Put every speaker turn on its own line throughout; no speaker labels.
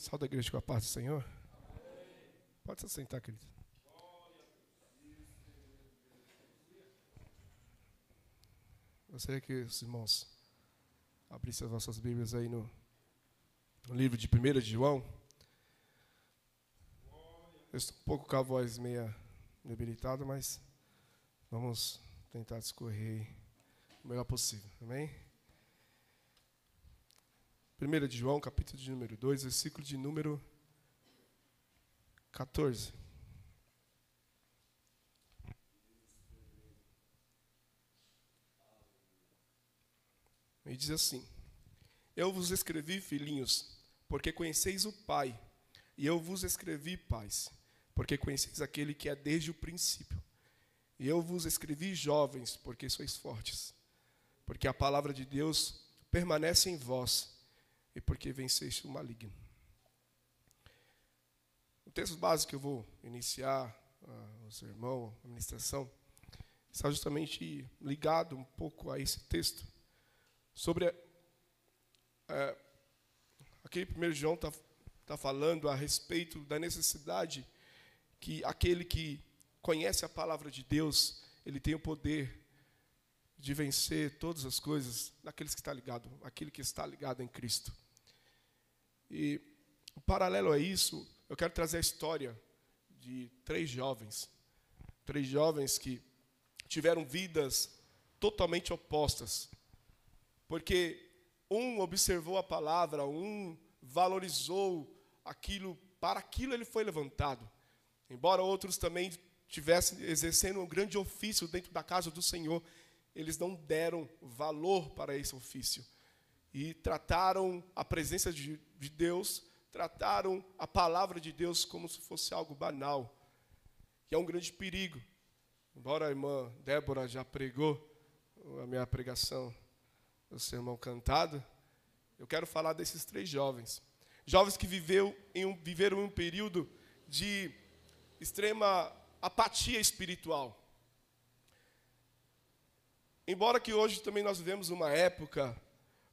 Salve a igreja com a paz do Senhor. Pode se sentar, querido. Gostaria que os irmãos abrissem as vossas Bíblias aí no, no livro de 1 de João. Eu estou um pouco com a voz meia debilitada, mas vamos tentar discorrer o melhor possível. Amém? 1 de João, capítulo de número 2, versículo de número 14. E diz assim: Eu vos escrevi, filhinhos, porque conheceis o Pai, e eu vos escrevi, pais, porque conheceis aquele que é desde o princípio. E eu vos escrevi, jovens, porque sois fortes, porque a palavra de Deus permanece em vós e porque venceste o maligno. O texto básico que eu vou iniciar uh, o sermão, a ministração, está justamente ligado um pouco a esse texto, sobre uh, aquele primeiro João está tá falando a respeito da necessidade que aquele que conhece a palavra de Deus, ele tem o poder de vencer todas as coisas naqueles que está ligado, aquele que está ligado em Cristo. E paralelo a isso, eu quero trazer a história de três jovens, três jovens que tiveram vidas totalmente opostas, porque um observou a palavra, um valorizou aquilo, para aquilo ele foi levantado, embora outros também tivessem exercendo um grande ofício dentro da casa do Senhor, eles não deram valor para esse ofício e trataram a presença de, de Deus, trataram a palavra de Deus como se fosse algo banal, que é um grande perigo. Embora a irmã Débora já pregou a minha pregação, o sermão cantado, eu quero falar desses três jovens. Jovens que viveu em um, viveram em um período de extrema apatia espiritual. Embora que hoje também nós vivemos uma época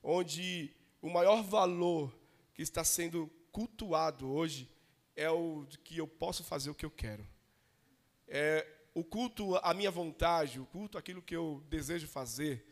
onde o maior valor que está sendo cultuado hoje é o de que eu posso fazer o que eu quero. É o culto à minha vontade, o culto àquilo que eu desejo fazer.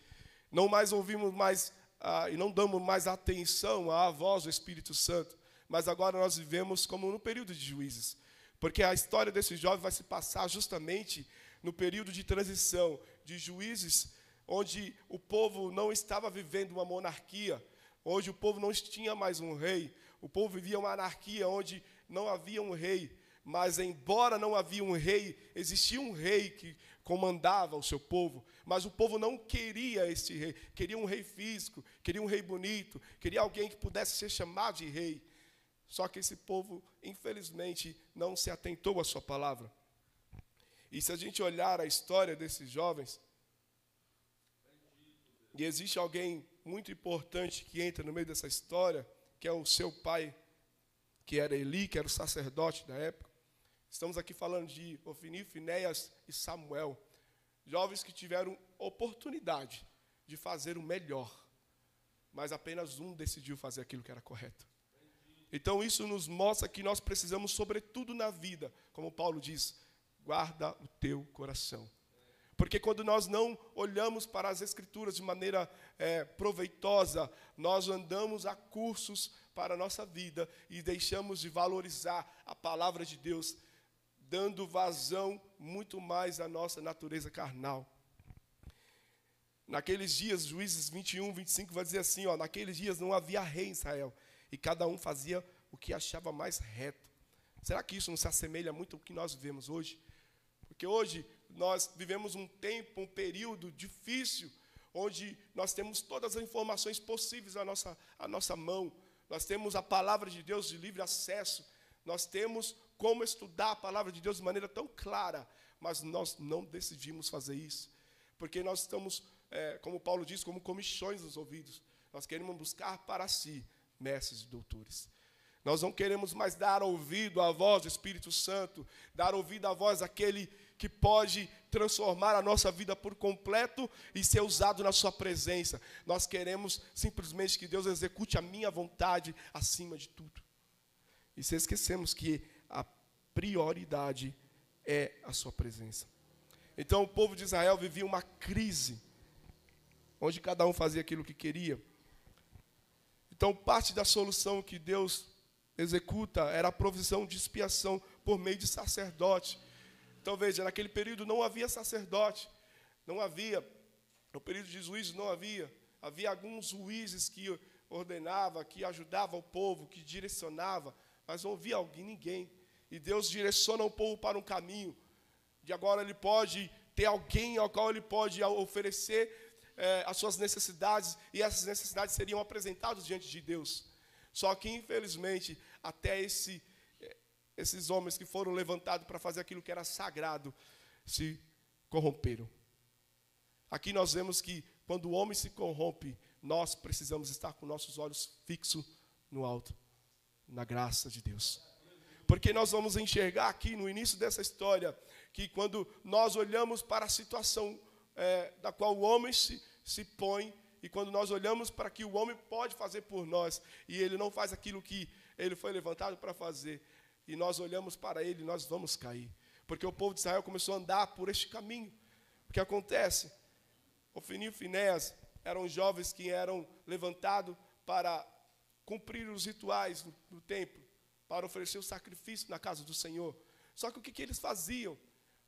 Não mais ouvimos mais ah, e não damos mais atenção à voz do Espírito Santo, mas agora nós vivemos como no período de juízes, porque a história desse jovem vai se passar justamente no período de transição de juízes onde o povo não estava vivendo uma monarquia, onde o povo não tinha mais um rei, o povo vivia uma anarquia onde não havia um rei, mas embora não havia um rei, existia um rei que comandava o seu povo, mas o povo não queria esse rei, queria um rei físico, queria um rei bonito, queria alguém que pudesse ser chamado de rei. Só que esse povo, infelizmente, não se atentou à sua palavra. E se a gente olhar a história desses jovens, e existe alguém muito importante que entra no meio dessa história, que é o seu pai, que era Eli, que era o sacerdote da época. Estamos aqui falando de Ofni, Finéias e Samuel, jovens que tiveram oportunidade de fazer o melhor, mas apenas um decidiu fazer aquilo que era correto. Então isso nos mostra que nós precisamos, sobretudo na vida, como Paulo diz, guarda o teu coração. Porque quando nós não olhamos para as Escrituras de maneira é, proveitosa, nós andamos a cursos para a nossa vida e deixamos de valorizar a palavra de Deus, dando vazão muito mais à nossa natureza carnal. Naqueles dias, Juízes 21, 25 vai dizer assim: ó, naqueles dias não havia rei em Israel, e cada um fazia o que achava mais reto. Será que isso não se assemelha muito ao que nós vivemos hoje? Porque hoje nós vivemos um tempo, um período difícil, onde nós temos todas as informações possíveis à nossa, à nossa mão. Nós temos a palavra de Deus de livre acesso. Nós temos como estudar a palavra de Deus de maneira tão clara, mas nós não decidimos fazer isso. Porque nós estamos, é, como Paulo diz, como comichões nos ouvidos. Nós queremos buscar para si mestres e doutores. Nós não queremos mais dar ouvido à voz do Espírito Santo, dar ouvido à voz daquele que pode transformar a nossa vida por completo e ser usado na Sua presença. Nós queremos simplesmente que Deus execute a minha vontade acima de tudo. E se esquecemos que a prioridade é a sua presença. Então o povo de Israel vivia uma crise, onde cada um fazia aquilo que queria. Então, parte da solução que Deus executa era a provisão de expiação por meio de sacerdote. Então, veja, naquele período não havia sacerdote, não havia, no período de juízo não havia, havia alguns juízes que ordenava, que ajudava o povo, que direcionava, mas não havia alguém, ninguém. E Deus direciona o povo para um caminho. De agora ele pode ter alguém ao qual ele pode oferecer é, as suas necessidades e essas necessidades seriam apresentadas diante de Deus. Só que, infelizmente, até esse, esses homens que foram levantados para fazer aquilo que era sagrado se corromperam. Aqui nós vemos que quando o homem se corrompe, nós precisamos estar com nossos olhos fixos no alto, na graça de Deus. Porque nós vamos enxergar aqui no início dessa história que quando nós olhamos para a situação é, da qual o homem se, se põe, e quando nós olhamos para que o homem pode fazer por nós, e ele não faz aquilo que ele foi levantado para fazer, e nós olhamos para ele, nós vamos cair. Porque o povo de Israel começou a andar por este caminho. O que acontece? Ofini e Finéas eram jovens que eram levantados para cumprir os rituais do, do templo, para oferecer o sacrifício na casa do Senhor. Só que o que, que eles faziam?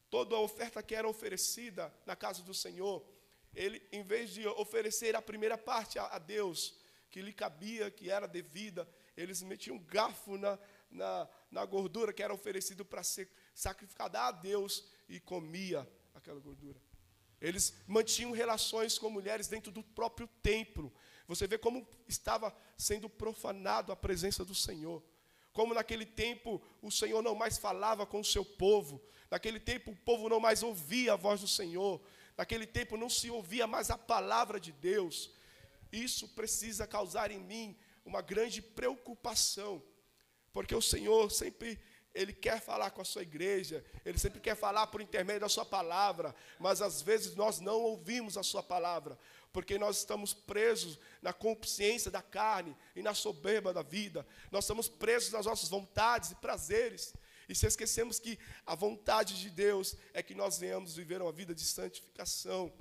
toda a oferta que era oferecida na casa do Senhor, ele, em vez de oferecer a primeira parte a, a Deus, que lhe cabia, que era devida, eles metiam um garfo na, na, na gordura que era oferecido para ser sacrificada a Deus e comia aquela gordura. Eles mantinham relações com mulheres dentro do próprio templo. Você vê como estava sendo profanado a presença do Senhor. Como naquele tempo o Senhor não mais falava com o seu povo, naquele tempo o povo não mais ouvia a voz do Senhor, naquele tempo não se ouvia mais a palavra de Deus. Isso precisa causar em mim uma grande preocupação, porque o Senhor sempre ele quer falar com a sua igreja, ele sempre quer falar por intermédio da sua palavra, mas às vezes nós não ouvimos a sua palavra porque nós estamos presos na consciência da carne e na soberba da vida. Nós estamos presos nas nossas vontades e prazeres. E se esquecemos que a vontade de Deus é que nós venhamos viver uma vida de santificação.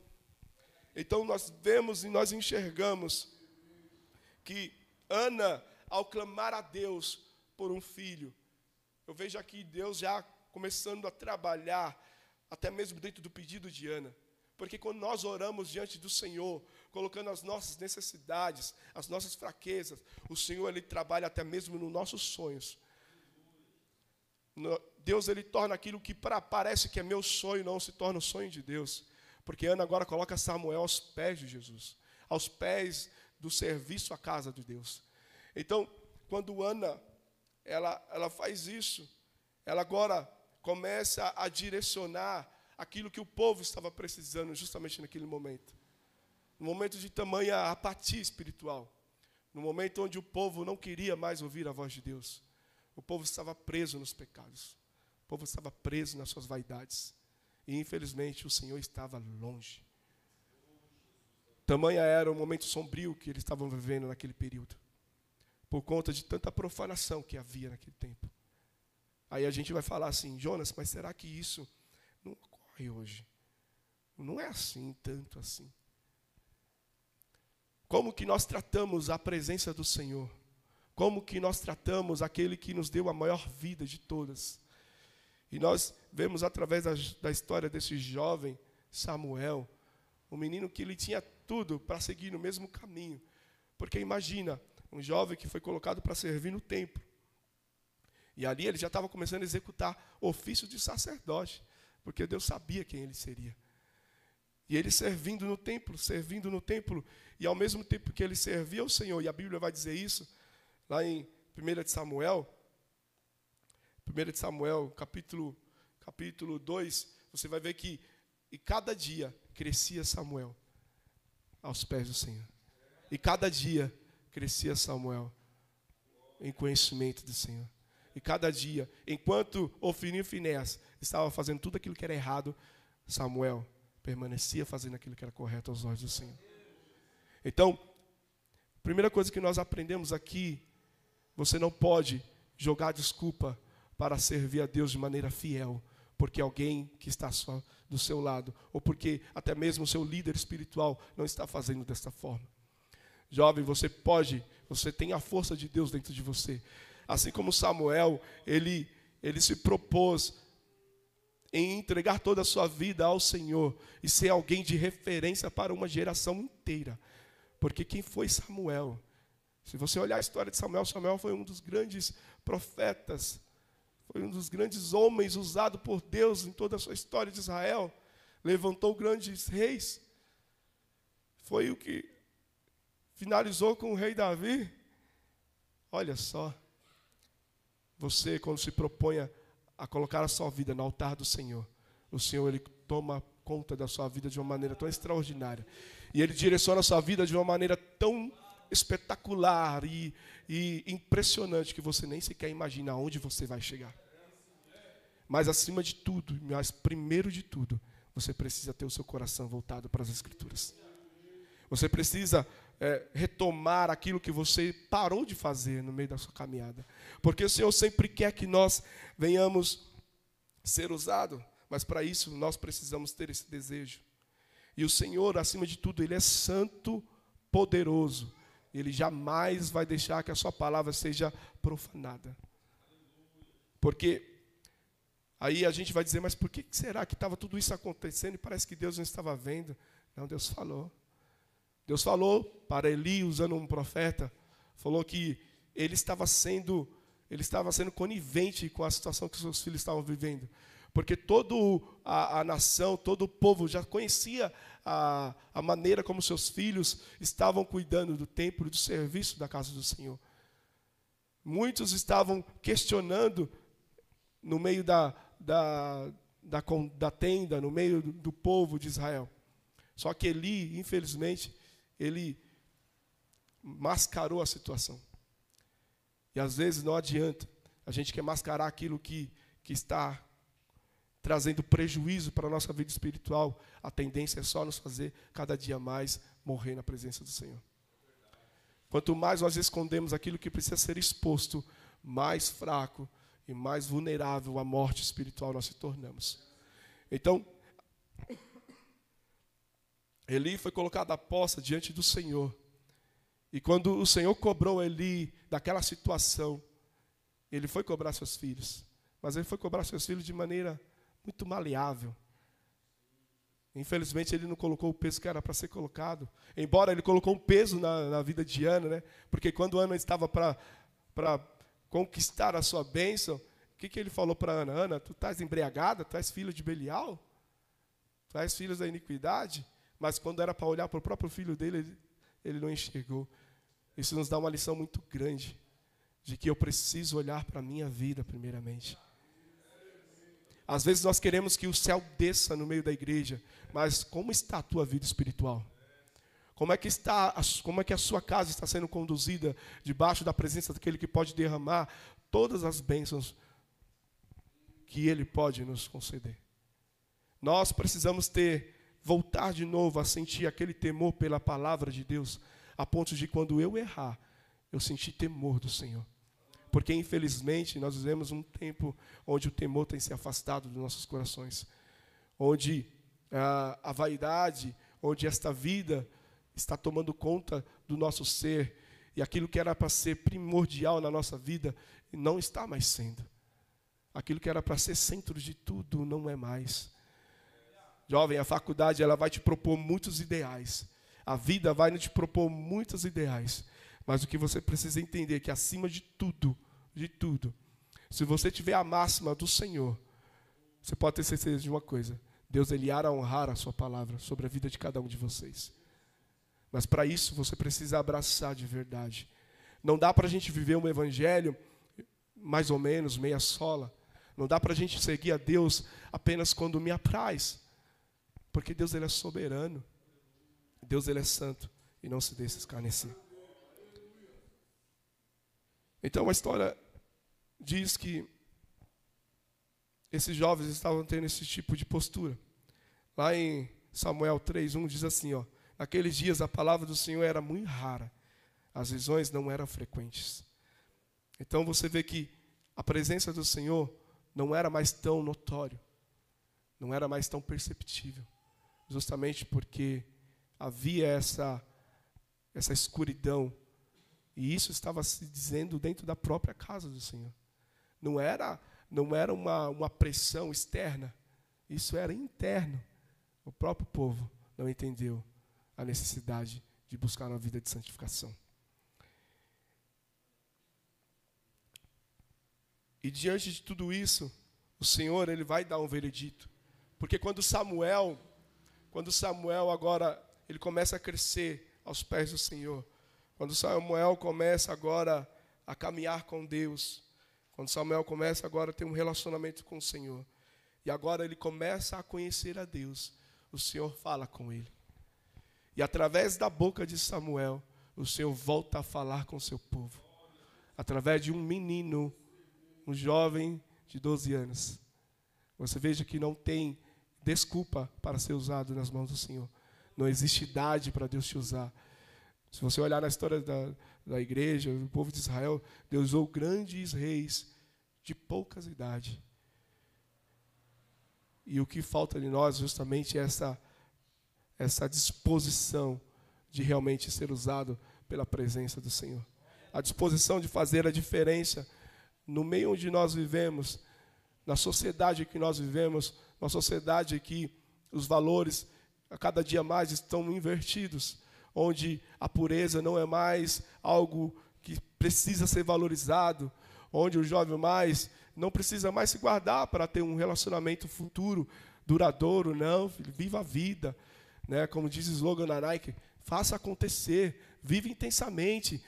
Então nós vemos e nós enxergamos que Ana, ao clamar a Deus por um filho, eu vejo aqui Deus já começando a trabalhar, até mesmo dentro do pedido de Ana. Porque quando nós oramos diante do Senhor, colocando as nossas necessidades, as nossas fraquezas, o Senhor ele trabalha até mesmo nos nossos sonhos. Deus ele torna aquilo que para parece que é meu sonho não se torna o sonho de Deus. Porque Ana agora coloca Samuel aos pés de Jesus, aos pés do serviço à casa de Deus. Então, quando Ana ela, ela faz isso, ela agora começa a direcionar aquilo que o povo estava precisando justamente naquele momento. No momento de tamanha apatia espiritual. No momento onde o povo não queria mais ouvir a voz de Deus. O povo estava preso nos pecados. O povo estava preso nas suas vaidades. E infelizmente o Senhor estava longe. Tamanha era o momento sombrio que eles estavam vivendo naquele período. Por conta de tanta profanação que havia naquele tempo. Aí a gente vai falar assim, Jonas, mas será que isso não ocorre hoje. Não é assim, tanto assim. Como que nós tratamos a presença do Senhor? Como que nós tratamos aquele que nos deu a maior vida de todas? E nós vemos através da, da história desse jovem Samuel, um menino que ele tinha tudo para seguir no mesmo caminho. Porque imagina, um jovem que foi colocado para servir no templo. E ali ele já estava começando a executar ofício de sacerdote porque Deus sabia quem ele seria. E ele servindo no templo, servindo no templo, e ao mesmo tempo que ele servia ao Senhor, e a Bíblia vai dizer isso, lá em 1 de Samuel, 1 de Samuel, capítulo, capítulo 2, você vai ver que e cada dia crescia Samuel aos pés do Senhor. E cada dia crescia Samuel em conhecimento do Senhor. E cada dia, enquanto Ofini e Finés estavam fazendo tudo aquilo que era errado, Samuel permanecia fazendo aquilo que era correto aos olhos do Senhor. Então, a primeira coisa que nós aprendemos aqui, você não pode jogar desculpa para servir a Deus de maneira fiel, porque alguém que está só do seu lado, ou porque até mesmo o seu líder espiritual não está fazendo desta forma. Jovem, você pode, você tem a força de Deus dentro de você. Assim como Samuel, ele, ele se propôs em entregar toda a sua vida ao Senhor e ser alguém de referência para uma geração inteira. Porque quem foi Samuel? Se você olhar a história de Samuel, Samuel foi um dos grandes profetas, foi um dos grandes homens usado por Deus em toda a sua história de Israel. Levantou grandes reis. Foi o que finalizou com o rei Davi. Olha só. Você, quando se propõe a colocar a sua vida no altar do Senhor, o Senhor ele toma conta da sua vida de uma maneira tão extraordinária. E ele direciona a sua vida de uma maneira tão espetacular e, e impressionante que você nem sequer imagina aonde você vai chegar. Mas acima de tudo, mas primeiro de tudo, você precisa ter o seu coração voltado para as Escrituras. Você precisa é, retomar aquilo que você parou de fazer no meio da sua caminhada. Porque o Senhor sempre quer que nós venhamos ser usados, mas para isso nós precisamos ter esse desejo. E o Senhor, acima de tudo, Ele é santo, poderoso. Ele jamais vai deixar que a sua palavra seja profanada. Porque aí a gente vai dizer, mas por que será que estava tudo isso acontecendo e parece que Deus não estava vendo? Não, Deus falou. Deus falou para Eli, usando um profeta, falou que ele estava sendo, ele estava sendo conivente com a situação que seus filhos estavam vivendo. Porque toda a, a nação, todo o povo já conhecia a, a maneira como seus filhos estavam cuidando do templo do serviço da casa do Senhor. Muitos estavam questionando no meio da, da, da, da tenda, no meio do, do povo de Israel. Só que Eli, infelizmente, ele mascarou a situação. E às vezes não adianta. A gente quer mascarar aquilo que, que está trazendo prejuízo para a nossa vida espiritual. A tendência é só nos fazer cada dia mais morrer na presença do Senhor. Quanto mais nós escondemos aquilo que precisa ser exposto, mais fraco e mais vulnerável à morte espiritual nós se tornamos. Então, Eli foi colocado à poça diante do Senhor. E quando o Senhor cobrou Eli daquela situação, ele foi cobrar seus filhos. Mas ele foi cobrar seus filhos de maneira muito maleável. Infelizmente, ele não colocou o peso que era para ser colocado. Embora ele colocou um peso na, na vida de Ana, né? porque quando Ana estava para conquistar a sua bênção, o que, que ele falou para Ana? Ana, tu estás embriagada? Tu és filho de Belial? Tu és filho da iniquidade? Mas quando era para olhar para o próprio filho dele, ele, ele não enxergou. Isso nos dá uma lição muito grande de que eu preciso olhar para a minha vida primeiramente. Às vezes nós queremos que o céu desça no meio da igreja, mas como está a tua vida espiritual? Como é que está, como é que a sua casa está sendo conduzida debaixo da presença daquele que pode derramar todas as bênçãos que ele pode nos conceder? Nós precisamos ter voltar de novo a sentir aquele temor pela palavra de Deus, a ponto de quando eu errar, eu sentir temor do Senhor. Porque, infelizmente, nós vivemos um tempo onde o temor tem se afastado dos nossos corações, onde a, a vaidade, onde esta vida está tomando conta do nosso ser, e aquilo que era para ser primordial na nossa vida não está mais sendo. Aquilo que era para ser centro de tudo não é mais. Jovem, a faculdade ela vai te propor muitos ideais. A vida vai te propor muitos ideais. Mas o que você precisa entender é que acima de tudo, de tudo, se você tiver a máxima do Senhor, você pode ter certeza de uma coisa: Deus ele irá honrar a sua palavra sobre a vida de cada um de vocês. Mas para isso você precisa abraçar de verdade. Não dá para a gente viver um evangelho mais ou menos meia sola. Não dá para a gente seguir a Deus apenas quando me apraz. Porque Deus ele é soberano. Deus ele é santo e não se deixa escarnecer. Então a história diz que esses jovens estavam tendo esse tipo de postura. Lá em Samuel 3:1 diz assim, ó: Naqueles dias a palavra do Senhor era muito rara. As visões não eram frequentes. Então você vê que a presença do Senhor não era mais tão notório, não era mais tão perceptível, justamente porque havia essa essa escuridão e isso estava se dizendo dentro da própria casa do Senhor. Não era não era uma, uma pressão externa, isso era interno. O próprio povo não entendeu a necessidade de buscar uma vida de santificação. E diante de tudo isso, o Senhor ele vai dar um veredito. Porque quando Samuel, quando Samuel agora ele começa a crescer aos pés do Senhor, quando Samuel começa agora a caminhar com Deus, quando Samuel começa agora a ter um relacionamento com o Senhor, e agora ele começa a conhecer a Deus, o Senhor fala com ele. E através da boca de Samuel, o Senhor volta a falar com o seu povo. Através de um menino, um jovem de 12 anos. Você veja que não tem desculpa para ser usado nas mãos do Senhor. Não existe idade para Deus te usar. Se você olhar na história da, da igreja, do povo de Israel, Deus usou grandes reis de poucas idades. E o que falta de nós justamente é essa, essa disposição de realmente ser usado pela presença do Senhor. A disposição de fazer a diferença no meio onde nós vivemos, na sociedade que nós vivemos, uma sociedade que os valores a cada dia mais estão invertidos, onde a pureza não é mais algo que precisa ser valorizado, onde o jovem mais não precisa mais se guardar para ter um relacionamento futuro duradouro, não, filho, viva a vida, né? Como diz o slogan da Nike, faça acontecer, vive intensamente.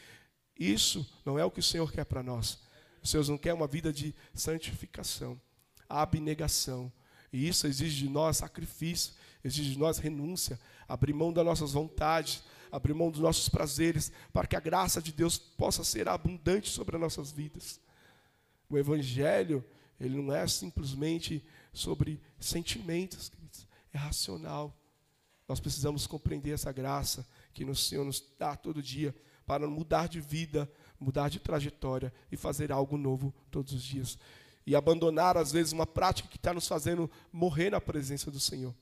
Isso não é o que o Senhor quer para nós. O Senhor não quer uma vida de santificação, abnegação. E isso exige de nós sacrifício, exige de nós renúncia, abrir mão das nossas vontades, abrir mão dos nossos prazeres, para que a graça de Deus possa ser abundante sobre as nossas vidas. O Evangelho, ele não é simplesmente sobre sentimentos, queridos, é racional. Nós precisamos compreender essa graça que o Senhor nos dá todo dia para mudar de vida, mudar de trajetória e fazer algo novo todos os dias. E abandonar, às vezes, uma prática que está nos fazendo morrer na presença do Senhor.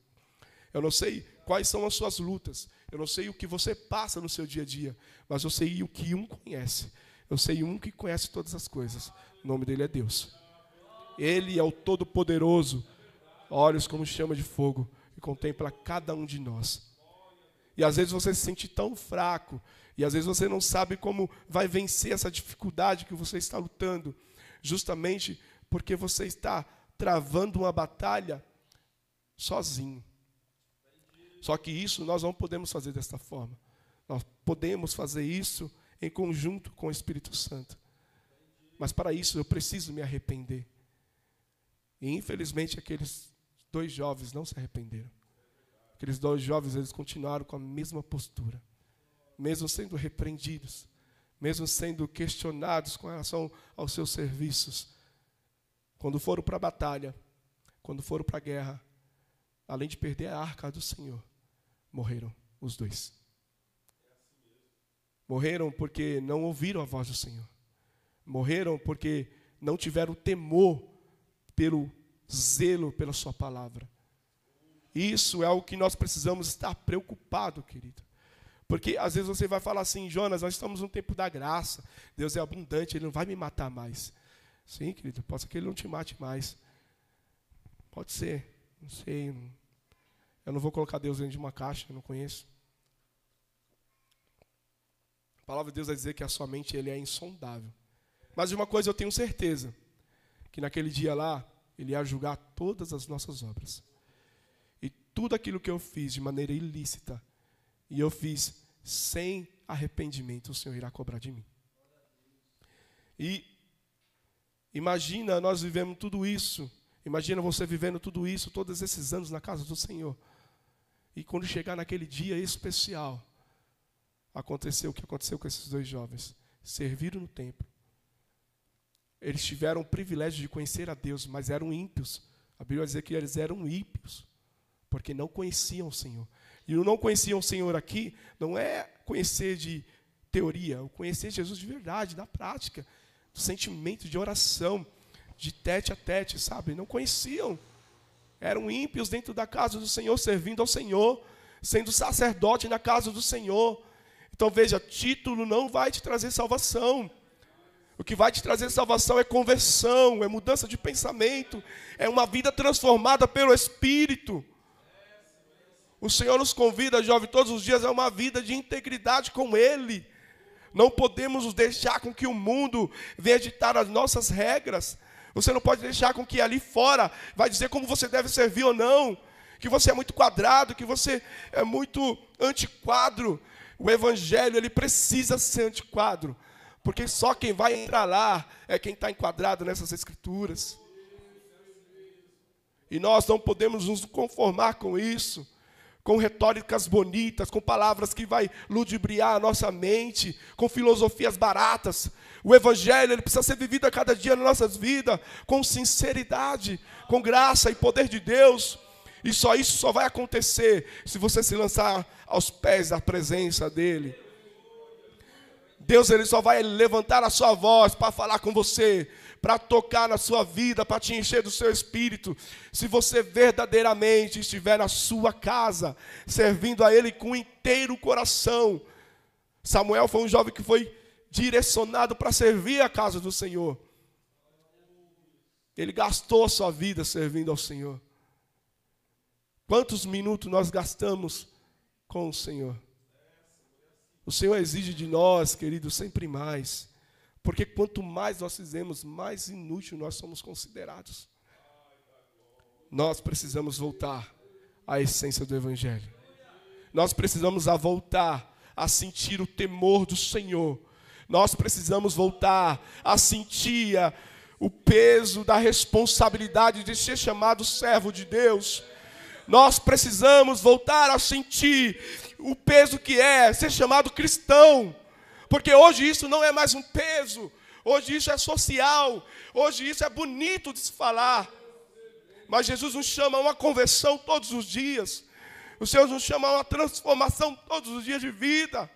Eu não sei quais são as suas lutas, eu não sei o que você passa no seu dia a dia, mas eu sei o que um conhece. Eu sei um que conhece todas as coisas. O nome dele é Deus. Ele é o Todo-Poderoso, olhos como chama de fogo, e contempla cada um de nós. E às vezes você se sente tão fraco, e às vezes você não sabe como vai vencer essa dificuldade que você está lutando, justamente porque você está travando uma batalha sozinho. Só que isso nós não podemos fazer desta forma. Nós podemos fazer isso em conjunto com o Espírito Santo. Mas para isso eu preciso me arrepender. E infelizmente aqueles dois jovens não se arrependeram. Aqueles dois jovens eles continuaram com a mesma postura, mesmo sendo repreendidos, mesmo sendo questionados com relação aos seus serviços. Quando foram para a batalha, quando foram para a guerra, além de perder a arca do Senhor, morreram os dois. Morreram porque não ouviram a voz do Senhor. Morreram porque não tiveram temor pelo zelo pela Sua palavra. Isso é o que nós precisamos estar preocupado, querido. Porque às vezes você vai falar assim, Jonas, nós estamos no tempo da graça, Deus é abundante, Ele não vai me matar mais. Sim, querido, pode ser que Ele não te mate mais. Pode ser, não sei. Eu não vou colocar Deus dentro de uma caixa, eu não conheço. A palavra de Deus vai dizer que a sua mente ele é insondável. Mas de uma coisa eu tenho certeza, que naquele dia lá, ele ia julgar todas as nossas obras. E tudo aquilo que eu fiz de maneira ilícita, e eu fiz sem arrependimento, o Senhor irá cobrar de mim. E imagina nós vivemos tudo isso, imagina você vivendo tudo isso, todos esses anos na casa do Senhor. E quando chegar naquele dia especial, aconteceu o que aconteceu com esses dois jovens. Serviram no templo, eles tiveram o privilégio de conhecer a Deus, mas eram ímpios. A Bíblia dizer que eles eram ímpios, porque não conheciam o Senhor. E o não conheciam o Senhor aqui não é conhecer de teoria, o conhecer Jesus de verdade, na prática, sentimento de oração, de tete a tete, sabe? Não conheciam. Eram ímpios dentro da casa do Senhor, servindo ao Senhor, sendo sacerdote na casa do Senhor. Então veja, título não vai te trazer salvação. O que vai te trazer salvação é conversão, é mudança de pensamento, é uma vida transformada pelo Espírito. O Senhor nos convida, jovem, todos os dias a uma vida de integridade com Ele. Não podemos deixar com que o mundo venha ditar as nossas regras. Você não pode deixar com que ali fora vai dizer como você deve servir ou não. Que você é muito quadrado, que você é muito antiquadro. O evangelho ele precisa ser antiquadro. Porque só quem vai entrar lá é quem está enquadrado nessas escrituras. E nós não podemos nos conformar com isso, com retóricas bonitas, com palavras que vai ludibriar a nossa mente, com filosofias baratas. O evangelho ele precisa ser vivido a cada dia nas nossas vidas, com sinceridade, com graça e poder de Deus. E só isso só vai acontecer se você se lançar aos pés da presença dele. Deus ele só vai levantar a sua voz para falar com você, para tocar na sua vida, para te encher do seu espírito. Se você verdadeiramente estiver na sua casa, servindo a ele com inteiro coração. Samuel foi um jovem que foi direcionado para servir a casa do Senhor. Ele gastou a sua vida servindo ao Senhor. Quantos minutos nós gastamos com o Senhor? O Senhor exige de nós, querido, sempre mais. Porque quanto mais nós fizemos, mais inútil nós somos considerados. Nós precisamos voltar à essência do Evangelho. Nós precisamos a voltar a sentir o temor do Senhor. Nós precisamos voltar a sentir o peso da responsabilidade de ser chamado servo de Deus. Nós precisamos voltar a sentir o peso que é ser chamado cristão. Porque hoje isso não é mais um peso, hoje isso é social, hoje isso é bonito de se falar. Mas Jesus nos chama a uma conversão todos os dias. O Senhor nos chama a uma transformação todos os dias de vida.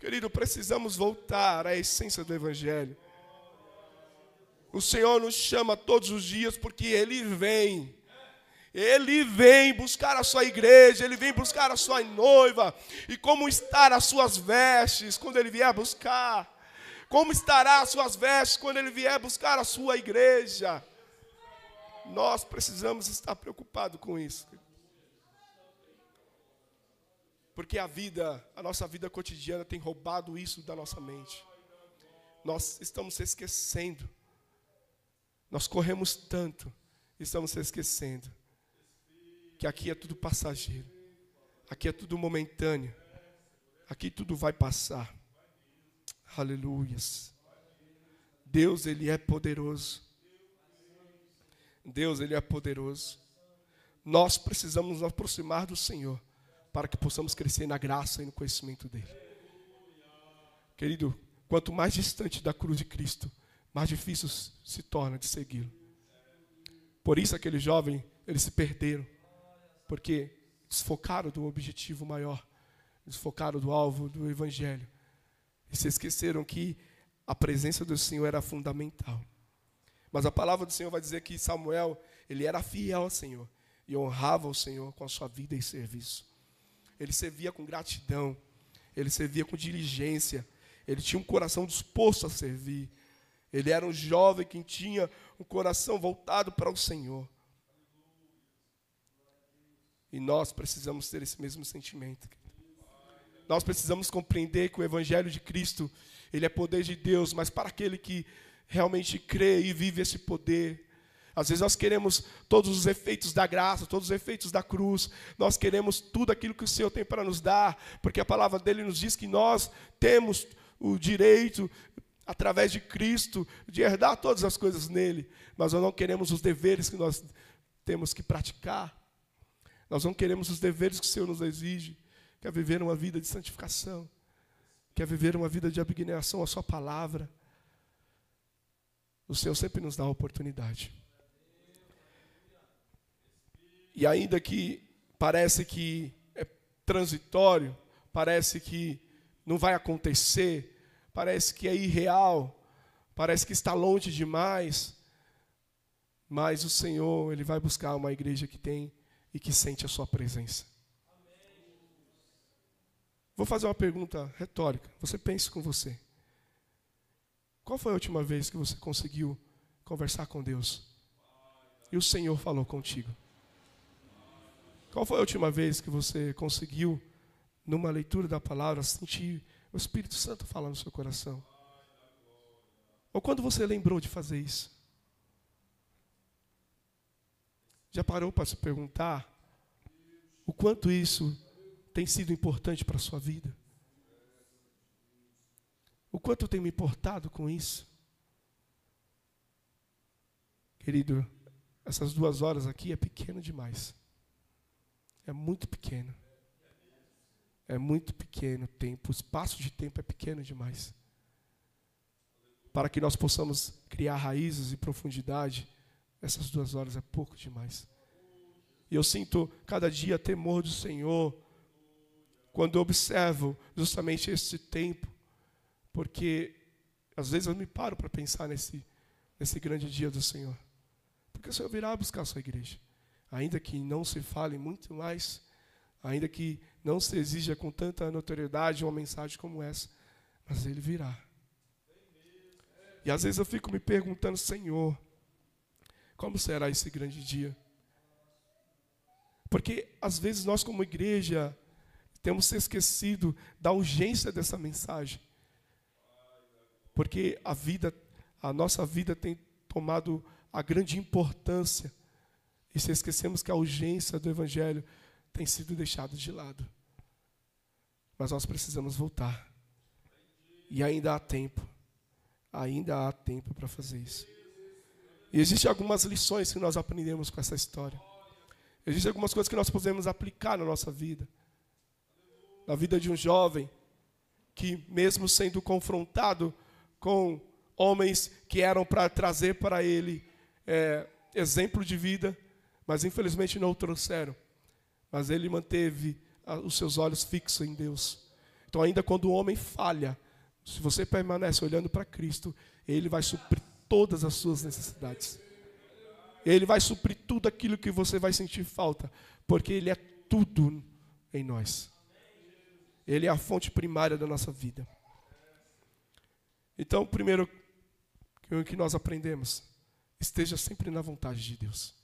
Querido, precisamos voltar à essência do Evangelho. O Senhor nos chama todos os dias porque Ele vem ele vem buscar a sua igreja, ele vem buscar a sua noiva. E como estar as suas vestes quando ele vier buscar? Como estará as suas vestes quando ele vier buscar a sua igreja? Nós precisamos estar preocupados com isso. Porque a vida, a nossa vida cotidiana tem roubado isso da nossa mente. Nós estamos se esquecendo. Nós corremos tanto, estamos se esquecendo que aqui é tudo passageiro, aqui é tudo momentâneo, aqui tudo vai passar. Aleluias. Deus, Ele é poderoso. Deus, Ele é poderoso. Nós precisamos nos aproximar do Senhor para que possamos crescer na graça e no conhecimento dEle. Querido, quanto mais distante da cruz de Cristo, mais difícil se torna de segui-lo. Por isso aquele jovem, eles se perderam porque desfocaram do objetivo maior, desfocaram do alvo do Evangelho. E se esqueceram que a presença do Senhor era fundamental. Mas a palavra do Senhor vai dizer que Samuel, ele era fiel ao Senhor e honrava o Senhor com a sua vida e serviço. Ele servia com gratidão, ele servia com diligência, ele tinha um coração disposto a servir. Ele era um jovem que tinha um coração voltado para o Senhor. E nós precisamos ter esse mesmo sentimento. Nós precisamos compreender que o Evangelho de Cristo, ele é poder de Deus, mas para aquele que realmente crê e vive esse poder. Às vezes nós queremos todos os efeitos da graça, todos os efeitos da cruz, nós queremos tudo aquilo que o Senhor tem para nos dar, porque a palavra dele nos diz que nós temos o direito, através de Cristo, de herdar todas as coisas nele, mas nós não queremos os deveres que nós temos que praticar. Nós não queremos os deveres que o Senhor nos exige. Quer viver uma vida de santificação. Quer viver uma vida de abnegação à Sua palavra. O Senhor sempre nos dá a oportunidade. E ainda que parece que é transitório, parece que não vai acontecer, parece que é irreal, parece que está longe demais, mas o Senhor, Ele vai buscar uma igreja que tem e que sente a Sua presença. Vou fazer uma pergunta retórica. Você pense com você. Qual foi a última vez que você conseguiu conversar com Deus e o Senhor falou contigo? Qual foi a última vez que você conseguiu, numa leitura da palavra, sentir o Espírito Santo falar no seu coração? Ou quando você lembrou de fazer isso? Já parou para se perguntar o quanto isso tem sido importante para a sua vida? O quanto eu tenho me importado com isso? Querido, essas duas horas aqui é pequeno demais. É muito pequeno. É muito pequeno o tempo. O espaço de tempo é pequeno demais. Para que nós possamos criar raízes e profundidade, essas duas horas é pouco demais. E eu sinto cada dia temor do Senhor quando observo justamente esse tempo, porque às vezes eu me paro para pensar nesse, nesse grande dia do Senhor. Porque o Senhor virá buscar a sua igreja. Ainda que não se fale muito mais, ainda que não se exija com tanta notoriedade uma mensagem como essa, mas Ele virá. E às vezes eu fico me perguntando, Senhor, como será esse grande dia? Porque às vezes nós, como igreja, temos se esquecido da urgência dessa mensagem. Porque a vida, a nossa vida tem tomado a grande importância e se esquecemos que a urgência do evangelho tem sido deixada de lado. Mas nós precisamos voltar. E ainda há tempo. Ainda há tempo para fazer isso. E existem algumas lições que nós aprendemos com essa história. Existem algumas coisas que nós podemos aplicar na nossa vida. Na vida de um jovem que, mesmo sendo confrontado com homens que eram para trazer para ele é, exemplo de vida, mas infelizmente não o trouxeram. Mas ele manteve os seus olhos fixos em Deus. Então, ainda quando o homem falha, se você permanece olhando para Cristo, Ele vai suprir todas as suas necessidades. Ele vai suprir tudo aquilo que você vai sentir falta, porque Ele é tudo em nós. Ele é a fonte primária da nossa vida. Então, primeiro que nós aprendemos, esteja sempre na vontade de Deus.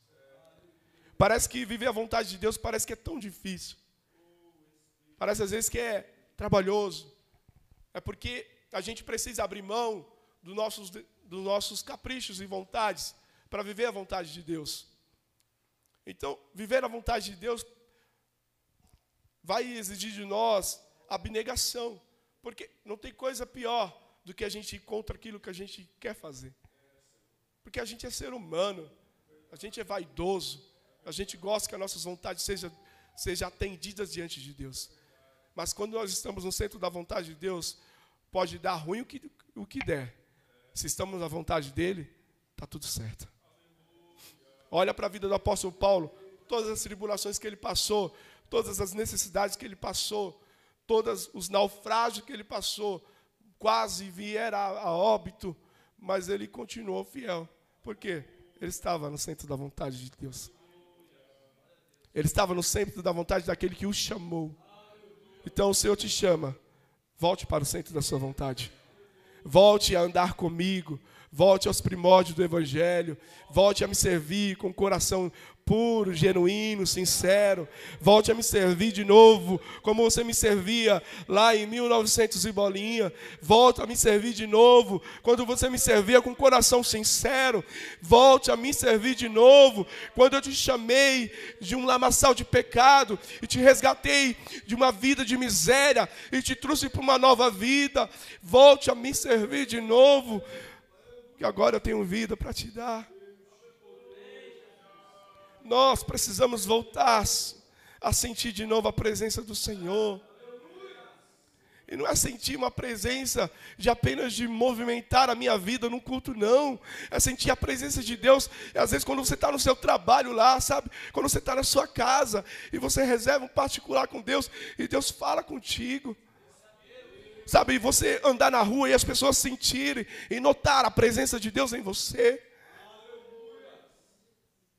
Parece que viver a vontade de Deus parece que é tão difícil. Parece às vezes que é trabalhoso. É porque a gente precisa abrir mão dos nossos, dos nossos caprichos e vontades para viver a vontade de Deus. Então, viver a vontade de Deus vai exigir de nós abnegação, porque não tem coisa pior do que a gente ir contra aquilo que a gente quer fazer. Porque a gente é ser humano, a gente é vaidoso, a gente gosta que as nossas vontades sejam, sejam atendidas diante de Deus. Mas quando nós estamos no centro da vontade de Deus, pode dar ruim o que, o que der. Se estamos na vontade dele, está tudo certo. Olha para a vida do apóstolo Paulo, todas as tribulações que ele passou, todas as necessidades que ele passou, todos os naufrágios que ele passou, quase vieram a, a óbito, mas ele continuou fiel. Por quê? Ele estava no centro da vontade de Deus. Ele estava no centro da vontade daquele que o chamou. Então o Senhor te chama. Volte para o centro da sua vontade. Volte a andar comigo. Volte aos primórdios do Evangelho. Volte a me servir com o coração puro, genuíno, sincero. Volte a me servir de novo, como você me servia lá em 1900 e bolinha. Volte a me servir de novo, quando você me servia com coração sincero. Volte a me servir de novo, quando eu te chamei de um lamaçal de pecado e te resgatei de uma vida de miséria e te trouxe para uma nova vida. Volte a me servir de novo, que agora eu tenho vida para te dar nós precisamos voltar a sentir de novo a presença do Senhor. E não é sentir uma presença de apenas de movimentar a minha vida num culto, não. É sentir a presença de Deus. E às vezes, quando você está no seu trabalho lá, sabe? Quando você está na sua casa e você reserva um particular com Deus e Deus fala contigo. Sabe, você andar na rua e as pessoas sentirem e notar a presença de Deus em você.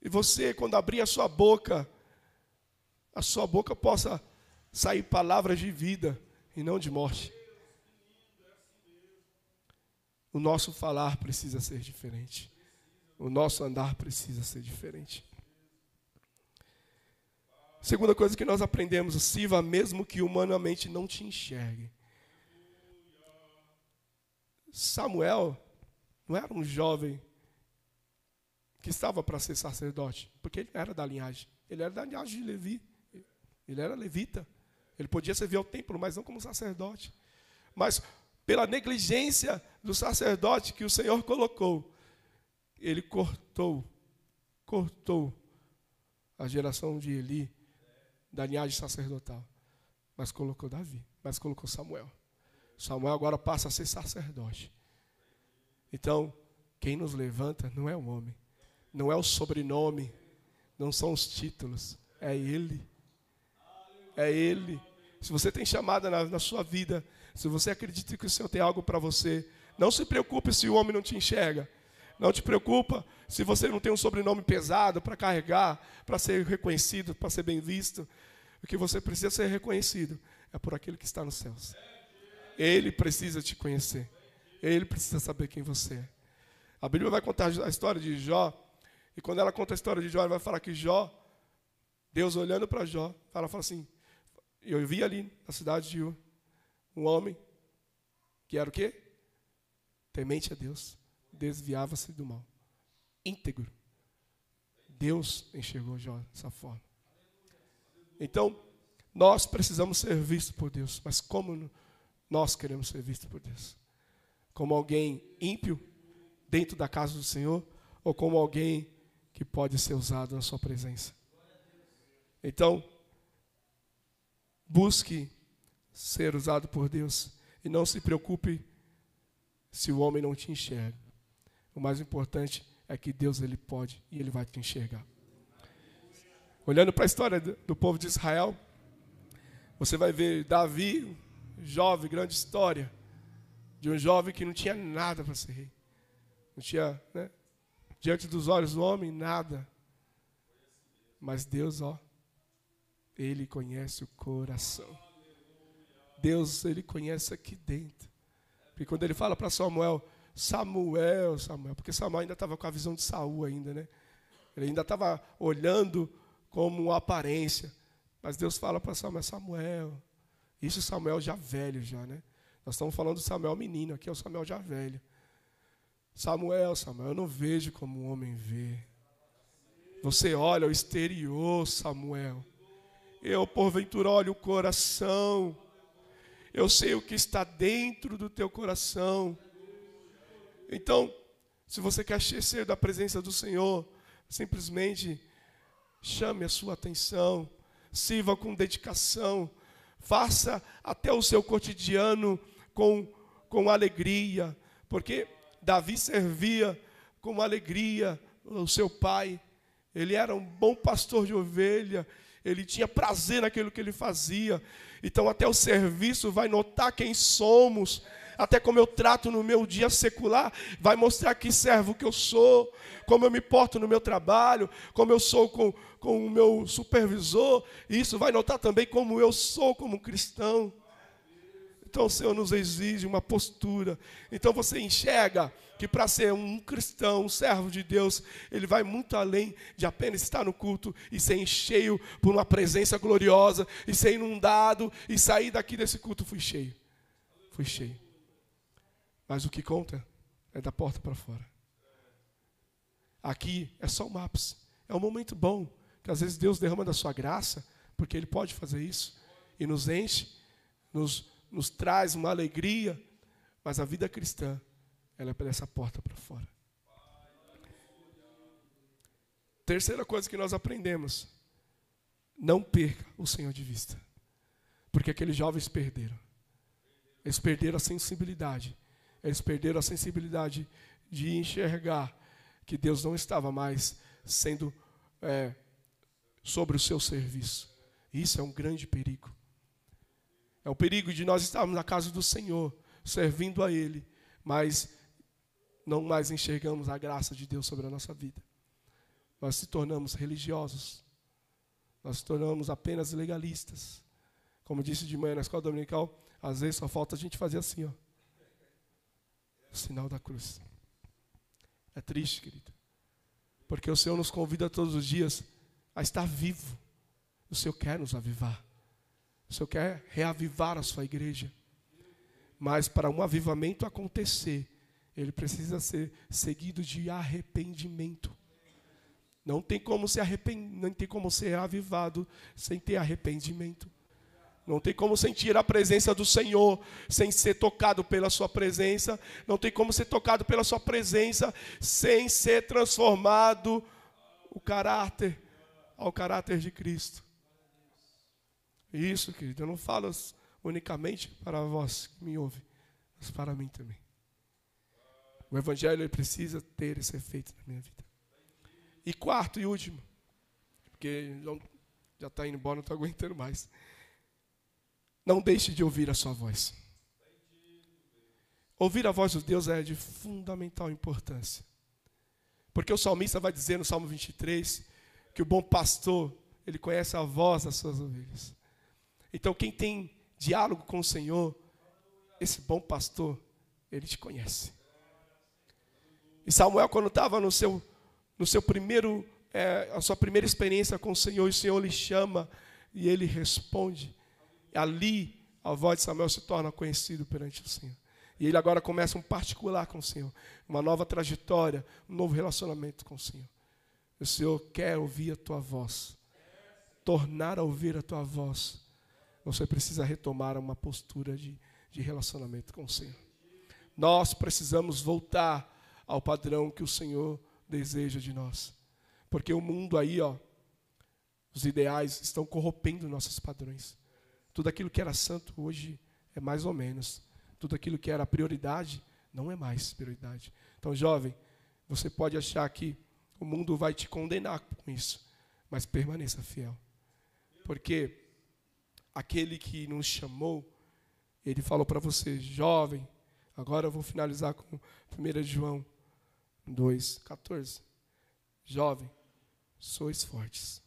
E você, quando abrir a sua boca, a sua boca possa sair palavras de vida e não de morte. O nosso falar precisa ser diferente. O nosso andar precisa ser diferente. Segunda coisa que nós aprendemos, sirva mesmo que humanamente não te enxergue. Samuel não era um jovem que estava para ser sacerdote, porque ele era da linhagem. Ele era da linhagem de Levi. Ele era levita. Ele podia servir ao templo, mas não como sacerdote. Mas pela negligência do sacerdote que o Senhor colocou, ele cortou, cortou a geração de Eli da linhagem sacerdotal. Mas colocou Davi, mas colocou Samuel. Samuel agora passa a ser sacerdote. Então, quem nos levanta não é o homem, não é o sobrenome, não são os títulos, é Ele. É Ele. Se você tem chamada na, na sua vida, se você acredita que o Senhor tem algo para você, não se preocupe se o homem não te enxerga. Não te preocupa se você não tem um sobrenome pesado para carregar, para ser reconhecido, para ser bem visto. O que você precisa ser reconhecido é por aquele que está nos céus. Ele precisa te conhecer. Ele precisa saber quem você é. A Bíblia vai contar a história de Jó. E quando ela conta a história de Jó, ela vai falar que Jó, Deus olhando para Jó, ela fala assim: Eu vi ali na cidade de Ur um homem que era o quê? Temente a Deus desviava-se do mal. Íntegro. Deus enxergou Jó dessa forma. Então, nós precisamos ser vistos por Deus, mas como nós queremos ser vistos por Deus? Como alguém ímpio dentro da casa do Senhor ou como alguém que pode ser usado na sua presença? Então, busque ser usado por Deus e não se preocupe se o homem não te enxerga. O mais importante é que Deus ele pode e ele vai te enxergar. Olhando para a história do povo de Israel, você vai ver Davi, jovem, grande história, de um jovem que não tinha nada para ser rei. Não tinha, né, diante dos olhos do homem, nada. Mas Deus, ó, Ele conhece o coração. Deus, Ele conhece aqui dentro. Porque quando Ele fala para Samuel, Samuel, Samuel, porque Samuel ainda estava com a visão de Saul ainda, né? Ele ainda estava olhando como aparência. Mas Deus fala para Samuel, Samuel. Isso Samuel já velho já, né? Nós estamos falando do Samuel menino, aqui é o Samuel já velho. Samuel, Samuel, eu não vejo como um homem vê. Você olha o exterior, Samuel. Eu, porventura, olho o coração. Eu sei o que está dentro do teu coração. Então, se você quer ser da presença do Senhor, simplesmente chame a sua atenção, sirva com dedicação, faça até o seu cotidiano com, com alegria, porque Davi servia com alegria o seu pai, ele era um bom pastor de ovelha, ele tinha prazer naquilo que ele fazia, então até o serviço vai notar quem somos, até como eu trato no meu dia secular, vai mostrar que servo que eu sou, como eu me porto no meu trabalho, como eu sou com, com o meu supervisor, isso vai notar também como eu sou como cristão. Então o Senhor nos exige uma postura. Então você enxerga que para ser um cristão, um servo de Deus, ele vai muito além de apenas estar no culto e ser cheio por uma presença gloriosa, e ser inundado, e sair daqui desse culto, fui cheio. Fui cheio. Mas o que conta é da porta para fora. Aqui é só um ápice. É um momento bom, que às vezes Deus derrama da sua graça, porque Ele pode fazer isso, e nos enche, nos, nos traz uma alegria, mas a vida cristã, ela é por essa porta para fora. Terceira coisa que nós aprendemos: não perca o Senhor de vista. Porque aqueles jovens perderam. Eles perderam a sensibilidade eles perderam a sensibilidade de enxergar que Deus não estava mais sendo é, sobre o seu serviço. Isso é um grande perigo. É o perigo de nós estarmos na casa do Senhor, servindo a Ele, mas não mais enxergamos a graça de Deus sobre a nossa vida. Nós se tornamos religiosos. Nós se tornamos apenas legalistas. Como disse de manhã na escola dominical, às vezes só falta a gente fazer assim, ó. O sinal da cruz. É triste, querido. Porque o Senhor nos convida todos os dias a estar vivo. O Senhor quer nos avivar. O Senhor quer reavivar a sua igreja. Mas para um avivamento acontecer, ele precisa ser seguido de arrependimento. Não tem como ser arrepend... não tem como ser avivado sem ter arrependimento. Não tem como sentir a presença do Senhor sem ser tocado pela sua presença. Não tem como ser tocado pela sua presença sem ser transformado o caráter ao caráter de Cristo. Isso, querido, eu não falo unicamente para vós que me ouve, mas para mim também. O evangelho precisa ter esse efeito na minha vida. E quarto e último, porque já está indo embora, não estou aguentando mais. Não deixe de ouvir a sua voz. Ouvir a voz de Deus é de fundamental importância. Porque o salmista vai dizer no Salmo 23 que o bom pastor, ele conhece a voz das suas ovelhas. Então, quem tem diálogo com o Senhor, esse bom pastor, ele te conhece. E Samuel, quando estava no seu, no seu primeiro, é, a sua primeira experiência com o Senhor, o Senhor lhe chama e ele responde. Ali, a voz de Samuel se torna conhecido perante o Senhor. E ele agora começa um particular com o Senhor, uma nova trajetória, um novo relacionamento com o Senhor. O Senhor quer ouvir a tua voz, tornar a ouvir a tua voz. Você precisa retomar uma postura de, de relacionamento com o Senhor. Nós precisamos voltar ao padrão que o Senhor deseja de nós. Porque o mundo aí, ó, os ideais estão corrompendo nossos padrões. Tudo aquilo que era santo hoje é mais ou menos. Tudo aquilo que era prioridade não é mais prioridade. Então, jovem, você pode achar que o mundo vai te condenar com isso, mas permaneça fiel. Porque aquele que nos chamou, ele falou para você, jovem, agora eu vou finalizar com 1 João 2,14. Jovem, sois fortes.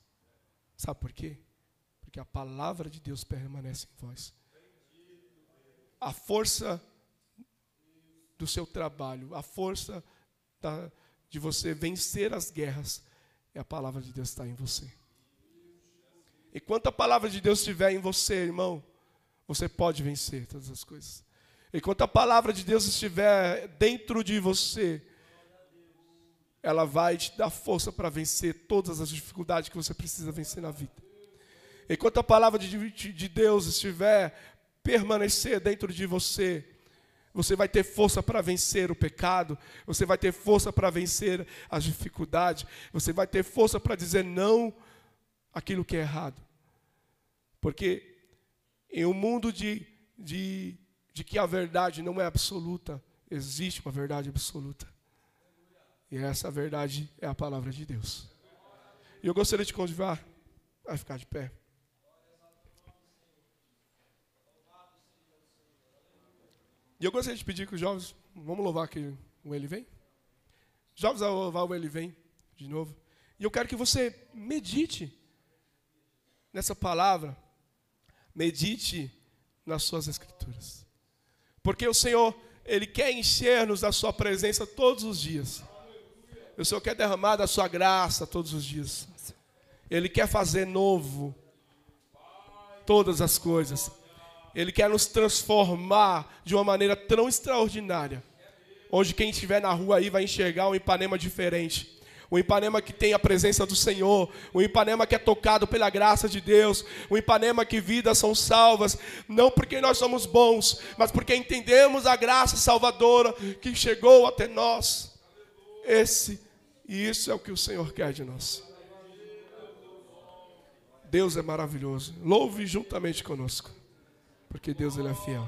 Sabe por quê? Porque a palavra de Deus permanece em vós. A força do seu trabalho, a força da, de você vencer as guerras, é a palavra de Deus está em você. Enquanto a palavra de Deus estiver em você, irmão, você pode vencer todas as coisas. Enquanto a palavra de Deus estiver dentro de você, ela vai te dar força para vencer todas as dificuldades que você precisa vencer na vida. Enquanto a palavra de, de Deus estiver permanecer dentro de você, você vai ter força para vencer o pecado, você vai ter força para vencer as dificuldades, você vai ter força para dizer não aquilo que é errado. Porque em um mundo de, de, de que a verdade não é absoluta, existe uma verdade absoluta. E essa verdade é a palavra de Deus. E eu gostaria de convidar a ficar de pé. E eu gostaria de pedir que os jovens, vamos louvar que o Ele vem? Jovens a louvar o Ele vem, de novo. E eu quero que você medite nessa palavra, medite nas suas escrituras. Porque o Senhor, Ele quer encher-nos da sua presença todos os dias. O Senhor quer derramar da sua graça todos os dias. Ele quer fazer novo todas as coisas. Ele quer nos transformar de uma maneira tão extraordinária. Onde quem estiver na rua aí vai enxergar um Ipanema diferente. Um Ipanema que tem a presença do Senhor, um Ipanema que é tocado pela graça de Deus, um Ipanema que vidas são salvas, não porque nós somos bons, mas porque entendemos a graça salvadora que chegou até nós. Esse e isso é o que o Senhor quer de nós. Deus é maravilhoso. Louve juntamente conosco, porque Deus ele é fiel.